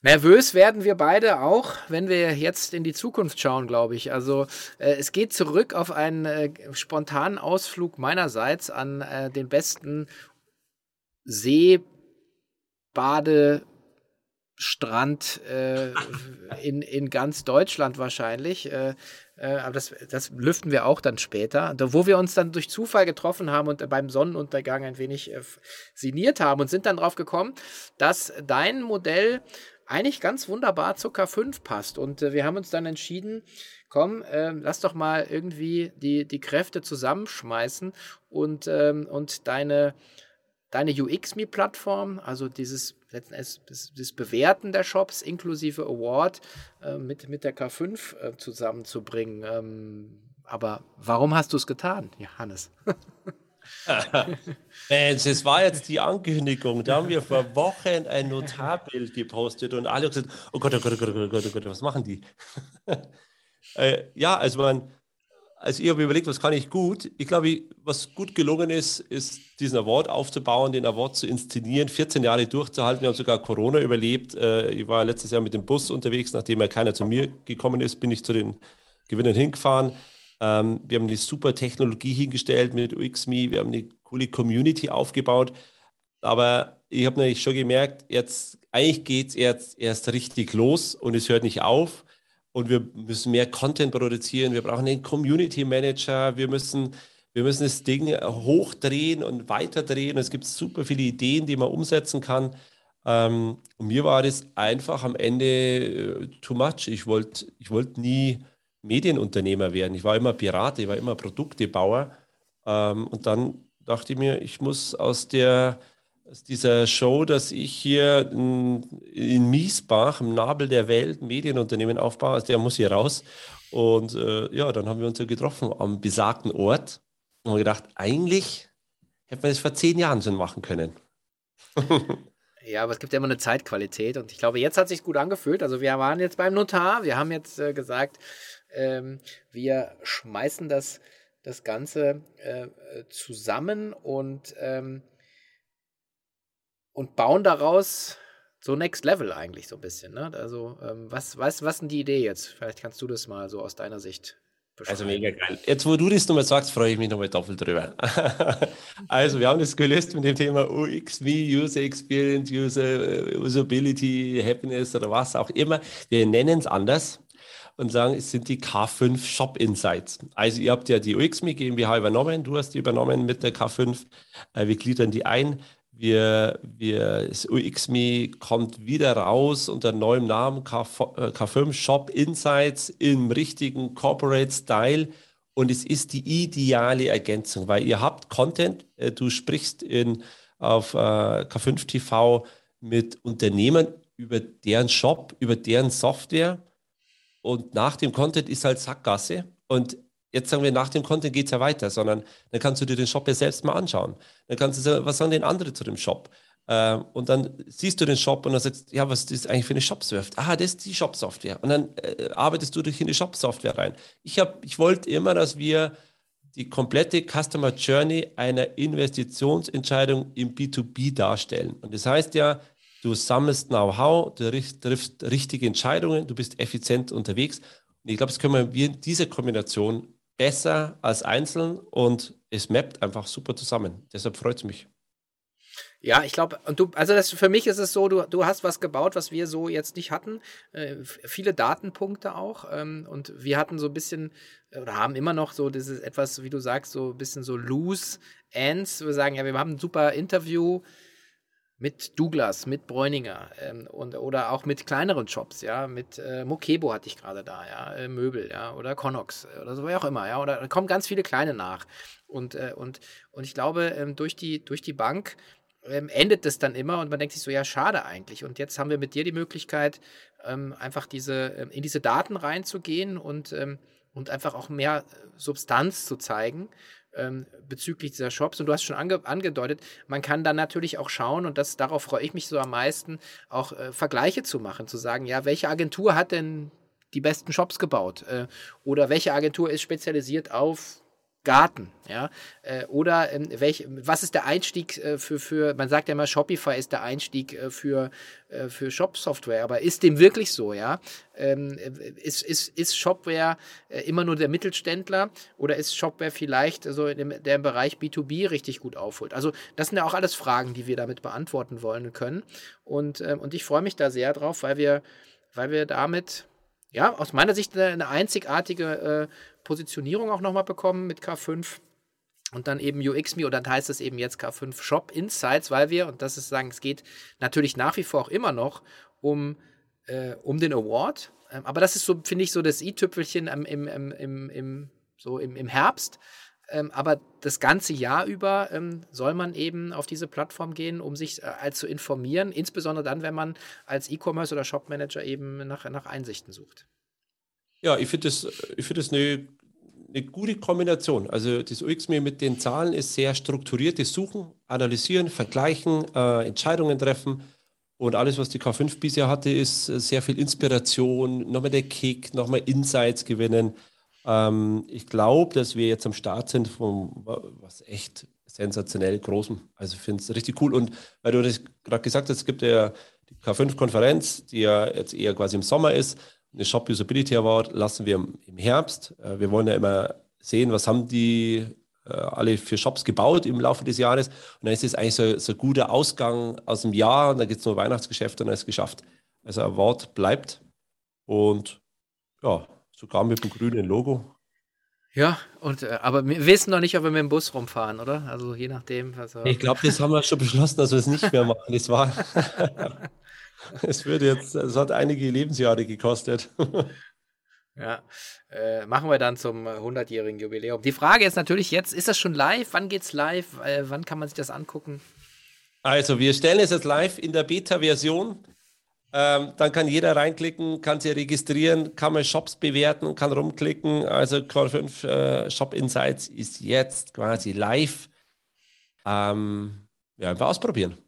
A: Nervös werden wir beide auch, wenn wir jetzt in die Zukunft schauen, glaube ich. Also äh, es geht zurück auf einen äh, spontanen Ausflug meinerseits an äh, den besten See, Bade, Strand äh, in, in ganz Deutschland wahrscheinlich. Äh, äh, aber das, das lüften wir auch dann später. Da, wo wir uns dann durch Zufall getroffen haben und beim Sonnenuntergang ein wenig äh, sinniert haben und sind dann drauf gekommen, dass dein Modell eigentlich ganz wunderbar zur K5 passt. Und äh, wir haben uns dann entschieden, komm, äh, lass doch mal irgendwie die, die Kräfte zusammenschmeißen und, ähm, und deine, deine UXMe-Plattform, also dieses letzten das, Bewerten der Shops inklusive Award äh, mit, mit der K5 äh, zusammenzubringen. Ähm, aber warum hast du es getan, Johannes? *laughs* *laughs*
B: Mensch, es war jetzt die Ankündigung. Da haben wir vor Wochen ein Notarbild gepostet und alle gesagt: Oh Gott, oh Gott, oh Gott, oh Gott, oh Gott, was machen die? *laughs* äh, ja, also man, also ich habe überlegt, was kann ich gut. Ich glaube, was gut gelungen ist, ist diesen Award aufzubauen, den Award zu inszenieren, 14 Jahre durchzuhalten. Wir haben sogar Corona überlebt. Äh, ich war letztes Jahr mit dem Bus unterwegs, nachdem ja keiner zu mir gekommen ist, bin ich zu den Gewinnern hingefahren. Ähm, wir haben eine super Technologie hingestellt mit UXMe, wir haben eine coole Community aufgebaut. Aber ich habe natürlich schon gemerkt, jetzt eigentlich geht es erst, erst richtig los und es hört nicht auf und wir müssen mehr Content produzieren, wir brauchen einen Community Manager, wir müssen, wir müssen das Ding hochdrehen und weiterdrehen. Es gibt super viele Ideen, die man umsetzen kann. Ähm, und mir war das einfach am Ende äh, too much. Ich wollte ich wollt nie Medienunternehmer werden. Ich war immer Pirat, ich war immer Produktebauer. Ähm, und dann dachte ich mir, ich muss aus der aus dieser Show, dass ich hier in, in Miesbach, im Nabel der Welt, Medienunternehmen aufbaue. Also der muss hier raus. Und äh, ja, dann haben wir uns ja getroffen am besagten Ort und haben gedacht, eigentlich hätte man das vor zehn Jahren schon machen können. *laughs*
A: Ja, aber es gibt ja immer eine Zeitqualität und ich glaube, jetzt hat sich gut angefühlt. Also wir waren jetzt beim Notar, wir haben jetzt äh, gesagt, ähm, wir schmeißen das, das Ganze äh, zusammen und, ähm, und bauen daraus so Next Level eigentlich so ein bisschen. Ne? Also ähm, was, was, was denn die Idee jetzt? Vielleicht kannst du das mal so aus deiner Sicht
B: also mega geil. Jetzt, wo du das nochmal sagst, freue ich mich nochmal doppelt drüber. *laughs* also, wir haben das gelöst mit dem Thema UXV, User Experience, User äh, Usability, Happiness oder was auch immer. Wir nennen es anders und sagen, es sind die K5 Shop Insights. Also, ihr habt ja die UXME GmbH übernommen, du hast die übernommen mit der K5. Äh, wir gliedern die ein. Wir, wir, das UXMe kommt wieder raus unter neuem Namen K, K5 Shop Insights im richtigen Corporate Style. Und es ist die ideale Ergänzung, weil ihr habt Content, äh, du sprichst in, auf äh, K5 TV mit Unternehmen über deren Shop, über deren Software. Und nach dem Content ist halt Sackgasse. Und jetzt sagen wir, nach dem Content geht es ja weiter, sondern dann kannst du dir den Shop ja selbst mal anschauen. Dann kannst du sagen, was sagen denn andere zu dem Shop? Ähm, und dann siehst du den Shop und dann sagst ja, was ist eigentlich für eine Shop-Software? Ah, das ist die Shop-Software. Und dann äh, arbeitest du dich in die Shop-Software rein. Ich, ich wollte immer, dass wir die komplette Customer Journey einer Investitionsentscheidung im B2B darstellen. Und das heißt ja, du sammelst Know-how, du triffst richtige Entscheidungen, du bist effizient unterwegs. Und ich glaube, das können wir in dieser Kombination besser als einzeln und es mappt einfach super zusammen. Deshalb freut es mich.
A: Ja, ich glaube, und du, also das, für mich ist es so, du, du hast was gebaut, was wir so jetzt nicht hatten. Äh, viele Datenpunkte auch. Ähm, und wir hatten so ein bisschen, oder haben immer noch so dieses etwas, wie du sagst, so ein bisschen so loose ends. Wir sagen, ja, wir haben ein super Interview mit Douglas, mit Bräuninger ähm, und, oder auch mit kleineren Shops, ja, mit äh, Mokebo hatte ich gerade da, ja, äh, Möbel, ja, oder Connox äh, oder so, wie auch immer, ja, oder da kommen ganz viele kleine nach. Und, äh, und, und ich glaube, ähm, durch, die, durch die Bank ähm, endet das dann immer und man denkt sich so, ja, schade eigentlich. Und jetzt haben wir mit dir die Möglichkeit, ähm, einfach diese, ähm, in diese Daten reinzugehen und, ähm, und einfach auch mehr Substanz zu zeigen ähm, bezüglich dieser Shops. Und du hast schon ange angedeutet, man kann dann natürlich auch schauen, und das darauf freue ich mich so am meisten, auch äh, Vergleiche zu machen, zu sagen, ja, welche Agentur hat denn die besten Shops gebaut? Äh, oder welche Agentur ist spezialisiert auf Garten, ja, äh, oder ähm, welch, was ist der Einstieg äh, für, für, man sagt ja immer, Shopify ist der Einstieg äh, für, äh, für Shop-Software, aber ist dem wirklich so, ja? Ähm, ist, ist, ist Shopware äh, immer nur der Mittelständler oder ist Shopware vielleicht so in dem, der im Bereich B2B richtig gut aufholt? Also, das sind ja auch alles Fragen, die wir damit beantworten wollen können. Und, ähm, und ich freue mich da sehr drauf, weil wir, weil wir damit ja, aus meiner Sicht eine einzigartige äh, Positionierung auch nochmal bekommen mit K5 und dann eben UXMe und dann heißt es eben jetzt K5 Shop Insights, weil wir, und das ist sagen, es geht natürlich nach wie vor auch immer noch um, äh, um den Award. Ähm, aber das ist so, finde ich, so das i-Tüpfelchen im, im, im, im, so im, im Herbst. Ähm, aber das ganze Jahr über ähm, soll man eben auf diese Plattform gehen, um sich äh, zu informieren, insbesondere dann, wenn man als E-Commerce oder Shop Manager eben nach, nach Einsichten sucht.
B: Ja, ich finde das, find das eine, eine gute Kombination. Also das UXME mit den Zahlen ist sehr strukturiertes Suchen, Analysieren, Vergleichen, äh, Entscheidungen treffen. Und alles, was die K5 bisher hatte, ist äh, sehr viel Inspiration, nochmal der Kick, nochmal Insights gewinnen. Ähm, ich glaube, dass wir jetzt am Start sind von was echt sensationell Großem. Also ich finde es richtig cool. Und weil du das gerade gesagt hast, es gibt ja die K5-Konferenz, die ja jetzt eher quasi im Sommer ist eine Shop Usability Award lassen wir im Herbst. Äh, wir wollen ja immer sehen, was haben die äh, alle für Shops gebaut im Laufe des Jahres. Und dann ist es eigentlich so, so ein guter Ausgang aus dem Jahr und dann gibt es nur Weihnachtsgeschäft und dann ist es geschafft. Also Award bleibt und ja, sogar mit dem grünen Logo.
A: Ja, und äh, aber wir wissen noch nicht, ob wir mit dem Bus rumfahren, oder? Also je nachdem. Also
B: ich glaube, das haben wir schon beschlossen, dass wir es nicht mehr machen. Das war. *laughs* Es wird jetzt, es hat einige Lebensjahre gekostet. *laughs*
A: Ja, äh, machen wir dann zum 100-jährigen Jubiläum. Die Frage ist natürlich jetzt, ist das schon live? Wann geht's live? Äh, wann kann man sich das angucken?
B: Also, wir stellen es jetzt live in der Beta-Version. Ähm, dann kann jeder reinklicken, kann sich registrieren, kann mal Shops bewerten, kann rumklicken. Also Core 5 äh, Shop Insights ist jetzt quasi live. Ähm, ja, einfach ausprobieren.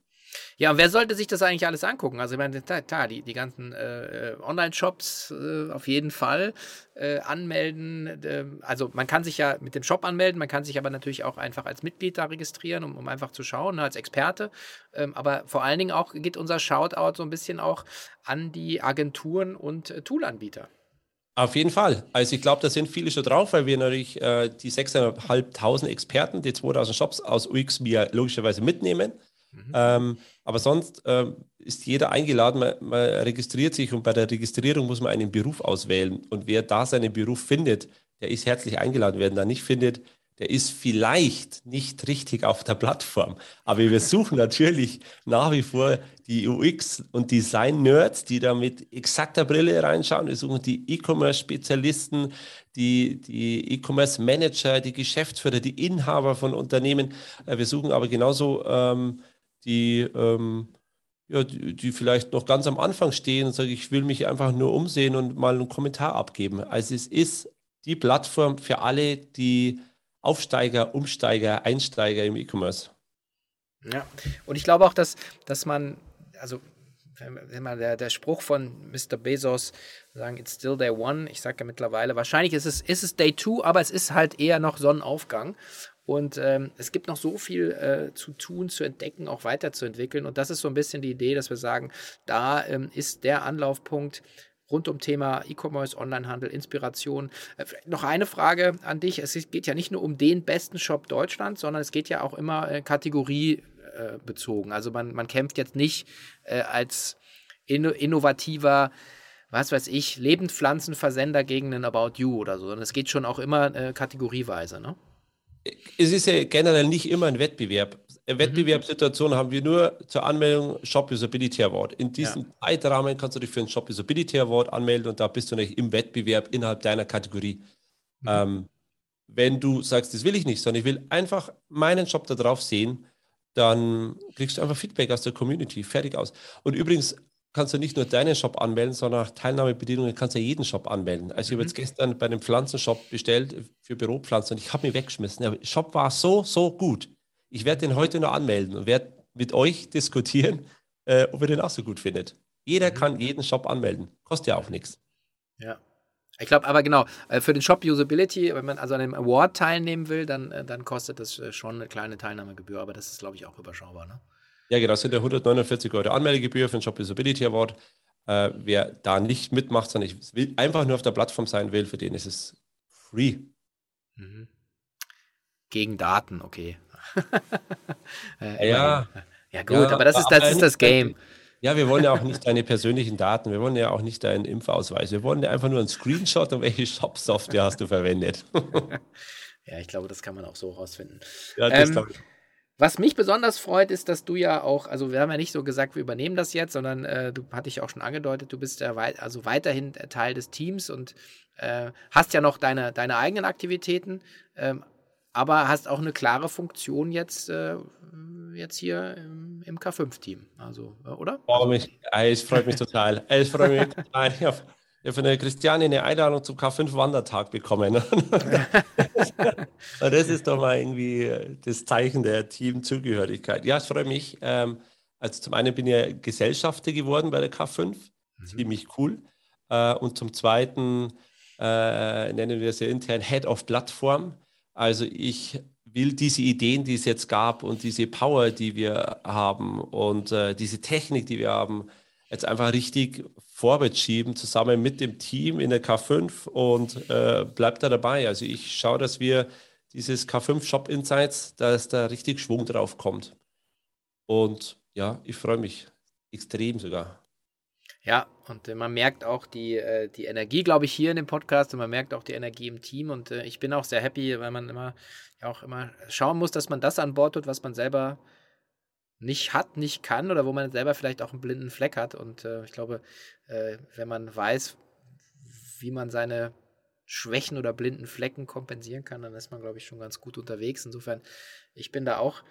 A: Ja, und wer sollte sich das eigentlich alles angucken? Also ich meine, klar, die, die ganzen äh, Online-Shops äh, auf jeden Fall äh, anmelden. Ähm, also man kann sich ja mit dem Shop anmelden, man kann sich aber natürlich auch einfach als Mitglied da registrieren, um, um einfach zu schauen, ne, als Experte. Ähm, aber vor allen Dingen auch geht unser Shoutout so ein bisschen auch an die Agenturen und äh, Toolanbieter.
B: Auf jeden Fall. Also ich glaube, da sind viele schon drauf, weil wir natürlich äh, die 6.500 Experten, die 2000 Shops aus UX mir logischerweise mitnehmen. Mhm. Ähm, aber sonst ähm, ist jeder eingeladen, man, man, registriert sich und bei der Registrierung muss man einen Beruf auswählen. Und wer da seinen Beruf findet, der ist herzlich eingeladen. Wer ihn da nicht findet, der ist vielleicht nicht richtig auf der Plattform. Aber wir *laughs* suchen natürlich nach wie vor die UX- und Design-Nerds, die da mit exakter Brille reinschauen. Wir suchen die E-Commerce-Spezialisten, die, die E-Commerce-Manager, die Geschäftsführer, die Inhaber von Unternehmen. Äh, wir suchen aber genauso ähm, die, ähm, ja, die, die, vielleicht noch ganz am Anfang stehen und sagen, ich will mich einfach nur umsehen und mal einen Kommentar abgeben. Also es ist die Plattform für alle, die Aufsteiger, Umsteiger, Einsteiger im E-Commerce.
A: Ja, und ich glaube auch, dass, dass man, also wenn man der, der Spruch von Mr. Bezos sagen, it's still day one. Ich sage ja mittlerweile, wahrscheinlich ist es, ist es day two, aber es ist halt eher noch Sonnenaufgang. Und ähm, es gibt noch so viel äh, zu tun, zu entdecken, auch weiterzuentwickeln. Und das ist so ein bisschen die Idee, dass wir sagen, da ähm, ist der Anlaufpunkt rund um Thema E-Commerce, Onlinehandel, Inspiration. Äh, noch eine Frage an dich. Es geht ja nicht nur um den besten Shop Deutschlands, sondern es geht ja auch immer äh, kategoriebezogen. also man, man kämpft jetzt nicht äh, als inno innovativer was weiß ich, Lebendpflanzenversender gegen einen About You oder so, sondern es geht schon auch immer äh, kategorieweise, ne?
B: Es ist ja generell nicht immer ein Wettbewerb. Eine mhm. Wettbewerbssituation haben wir nur zur Anmeldung Shop Usability Award. In diesem ja. Zeitrahmen kannst du dich für einen Shop Usability Award anmelden und da bist du nicht im Wettbewerb innerhalb deiner Kategorie. Mhm. Ähm, wenn du sagst, das will ich nicht, sondern ich will einfach meinen Shop da drauf sehen, dann kriegst du einfach Feedback aus der Community. Fertig aus. Und übrigens, kannst du nicht nur deinen Shop anmelden, sondern nach Teilnahmebedingungen kannst du jeden Shop anmelden. Also mhm. ich habe jetzt gestern bei einem Pflanzenshop bestellt für Büropflanzen und ich habe mich weggeschmissen. Der Shop war so, so gut. Ich werde den heute noch anmelden und werde mit euch diskutieren, äh, ob ihr den auch so gut findet. Jeder mhm. kann jeden Shop anmelden. Kostet ja auch nichts.
A: Ja. Ich glaube aber genau, äh, für den Shop Usability, wenn man also an einem Award teilnehmen will, dann, äh, dann kostet das äh, schon eine kleine Teilnahmegebühr, aber das ist, glaube ich, auch überschaubar. Ne?
B: Ja, genau, das sind ja 149 Euro Anmeldegebühr für den Shop Usability Award. Äh, wer da nicht mitmacht, sondern ich will einfach nur auf der Plattform sein will, für den ist es free. Mhm.
A: Gegen Daten, okay. *laughs*
B: äh, ja.
A: Ja, gut, ja, aber das ist, das ist das Game.
B: Ja, wir wollen ja auch nicht deine persönlichen Daten, wir wollen ja auch nicht deinen Impfausweis, wir wollen ja einfach nur einen Screenshot und welche Shop-Software hast du verwendet. *laughs*
A: ja, ich glaube, das kann man auch so rausfinden. Ja, das ähm, glaube ich. Was mich besonders freut, ist, dass du ja auch, also wir haben ja nicht so gesagt, wir übernehmen das jetzt, sondern äh, du hatte ich auch schon angedeutet, du bist ja wei also weiterhin Teil des Teams und äh, hast ja noch deine, deine eigenen Aktivitäten, ähm, aber hast auch eine klare Funktion jetzt, äh, jetzt hier im, im K5-Team. Also, äh, oder?
B: Oh, mich, es freut mich total. Es freut mich *laughs* total. Ich habe von der Christiane eine Einladung zum K5-Wandertag bekommen. *laughs* das ist doch mal irgendwie das Zeichen der Teamzugehörigkeit. Ja, es freut mich. Ähm, also zum einen bin ich Gesellschafter geworden bei der K5, mhm. ziemlich cool. Äh, und zum zweiten äh, nennen wir es ja intern Head of Plattform. Also ich will diese Ideen, die es jetzt gab und diese Power, die wir haben und äh, diese Technik, die wir haben, jetzt einfach richtig vorwärts schieben, zusammen mit dem Team in der K5 und äh, bleibt da dabei. Also ich schaue, dass wir dieses K5 Shop Insights, dass da richtig Schwung drauf kommt. Und ja, ich freue mich extrem sogar.
A: Ja, und äh, man merkt auch die, äh, die Energie, glaube ich, hier in dem Podcast und man merkt auch die Energie im Team. Und äh, ich bin auch sehr happy, weil man immer ja auch immer schauen muss, dass man das an Bord tut, was man selber nicht hat, nicht kann oder wo man selber vielleicht auch einen blinden Fleck hat. Und äh, ich glaube, äh, wenn man weiß, wie man seine Schwächen oder blinden Flecken kompensieren kann, dann ist man, glaube ich, schon ganz gut unterwegs. Insofern, ich bin da auch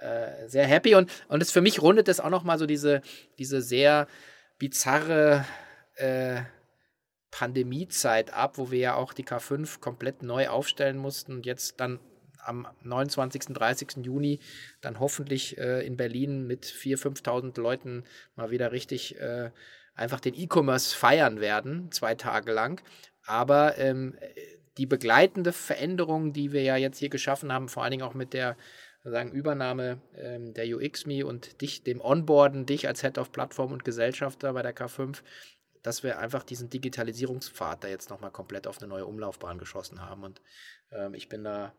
A: äh, sehr happy und, und es für mich rundet es auch nochmal so diese, diese sehr bizarre äh, Pandemiezeit ab, wo wir ja auch die K5 komplett neu aufstellen mussten und jetzt dann am 29. 30. Juni dann hoffentlich äh, in Berlin mit 4.000, 5.000 Leuten mal wieder richtig äh, einfach den E-Commerce feiern werden, zwei Tage lang. Aber ähm, die begleitende Veränderung, die wir ja jetzt hier geschaffen haben, vor allen Dingen auch mit der sagen, Übernahme ähm, der UXMe und dich, dem Onboarden, dich als Head of Plattform und Gesellschafter bei der K5, dass wir einfach diesen Digitalisierungspfad da jetzt nochmal komplett auf eine neue Umlaufbahn geschossen haben. Und ähm, ich bin da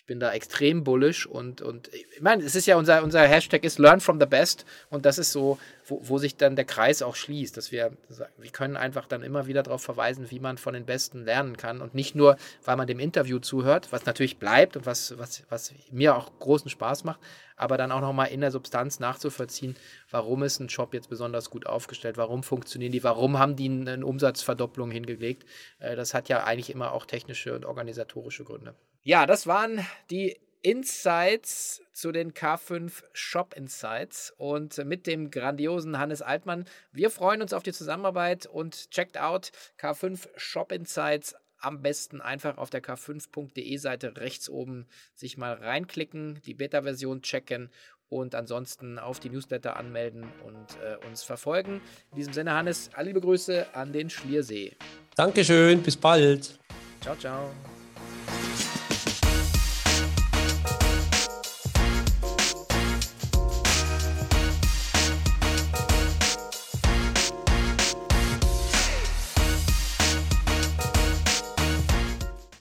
A: ich bin da extrem bullish und, und ich meine, es ist ja unser, unser Hashtag ist Learn from the Best und das ist so, wo, wo sich dann der Kreis auch schließt, dass wir, wir können einfach dann immer wieder darauf verweisen, wie man von den Besten lernen kann und nicht nur, weil man dem Interview zuhört, was natürlich bleibt und was, was, was mir auch großen Spaß macht, aber dann auch nochmal in der Substanz nachzuvollziehen, warum ist ein Job jetzt besonders gut aufgestellt, warum funktionieren die, warum haben die eine Umsatzverdopplung hingelegt. Äh, das hat ja eigentlich immer auch technische und organisatorische Gründe. Ja, das waren die Insights zu den K5 Shop Insights und mit dem grandiosen Hannes Altmann. Wir freuen uns auf die Zusammenarbeit und checkt out K5 Shop Insights. Am besten einfach auf der k5.de Seite rechts oben sich mal reinklicken, die Beta-Version checken und ansonsten auf die Newsletter anmelden und äh, uns verfolgen. In diesem Sinne, Hannes, alle liebe Grüße an den Schliersee.
B: Dankeschön, bis bald.
A: Ciao, ciao.